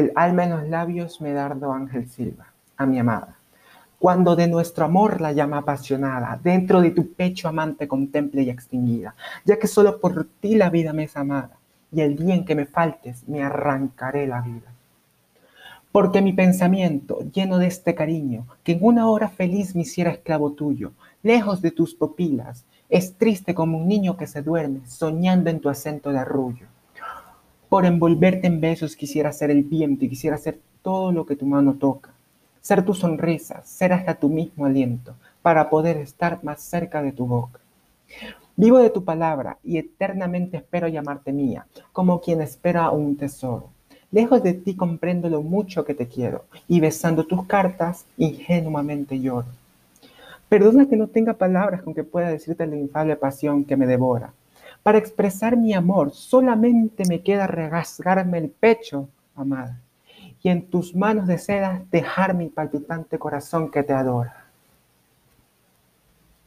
el alma en los labios me dardo Ángel Silva, a mi amada. Cuando de nuestro amor la llama apasionada, dentro de tu pecho amante contemple y extinguida, ya que solo por ti la vida me es amada, y el día en que me faltes me arrancaré la vida. Porque mi pensamiento, lleno de este cariño, que en una hora feliz me hiciera esclavo tuyo, lejos de tus pupilas, es triste como un niño que se duerme, soñando en tu acento de arrullo. Por envolverte en besos quisiera ser el viento y quisiera ser todo lo que tu mano toca. Ser tu sonrisa, ser hasta tu mismo aliento, para poder estar más cerca de tu boca. Vivo de tu palabra y eternamente espero llamarte mía, como quien espera un tesoro. Lejos de ti comprendo lo mucho que te quiero, y besando tus cartas, ingenuamente lloro. Perdona que no tenga palabras con que pueda decirte la infable pasión que me devora, para expresar mi amor solamente me queda rasgarme el pecho, amada, y en tus manos de seda dejar mi palpitante corazón que te adora.